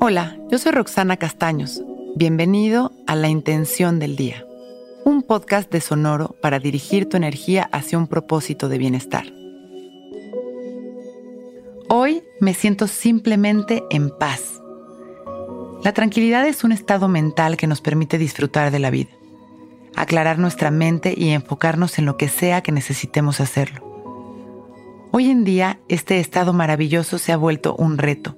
Hola, yo soy Roxana Castaños. Bienvenido a La Intención del Día, un podcast de Sonoro para dirigir tu energía hacia un propósito de bienestar. Hoy me siento simplemente en paz. La tranquilidad es un estado mental que nos permite disfrutar de la vida, aclarar nuestra mente y enfocarnos en lo que sea que necesitemos hacerlo. Hoy en día, este estado maravilloso se ha vuelto un reto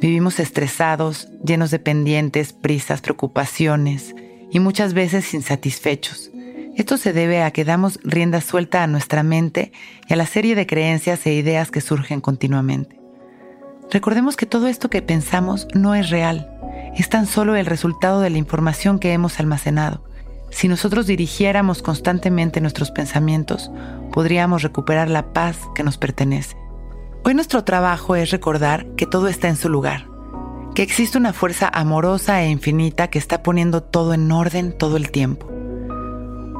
Vivimos estresados, llenos de pendientes, prisas, preocupaciones y muchas veces insatisfechos. Esto se debe a que damos rienda suelta a nuestra mente y a la serie de creencias e ideas que surgen continuamente. Recordemos que todo esto que pensamos no es real, es tan solo el resultado de la información que hemos almacenado. Si nosotros dirigiéramos constantemente nuestros pensamientos, podríamos recuperar la paz que nos pertenece. Hoy nuestro trabajo es recordar que todo está en su lugar, que existe una fuerza amorosa e infinita que está poniendo todo en orden todo el tiempo.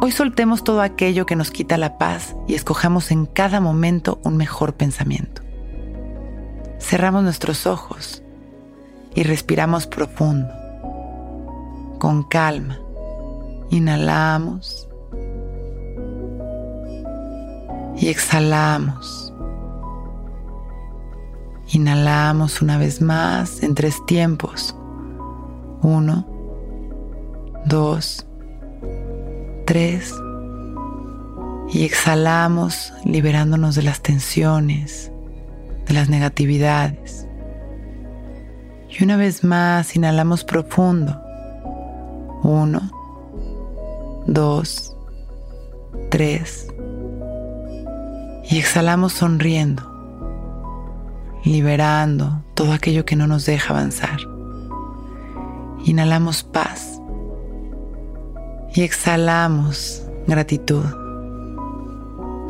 Hoy soltemos todo aquello que nos quita la paz y escojamos en cada momento un mejor pensamiento. Cerramos nuestros ojos y respiramos profundo, con calma. Inhalamos y exhalamos. Inhalamos una vez más en tres tiempos. Uno, dos, tres. Y exhalamos liberándonos de las tensiones, de las negatividades. Y una vez más inhalamos profundo. Uno, dos, tres. Y exhalamos sonriendo liberando todo aquello que no nos deja avanzar. Inhalamos paz y exhalamos gratitud.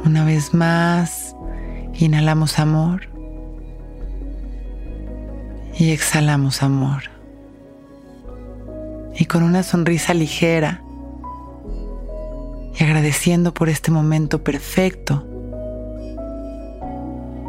Una vez más, inhalamos amor y exhalamos amor. Y con una sonrisa ligera y agradeciendo por este momento perfecto,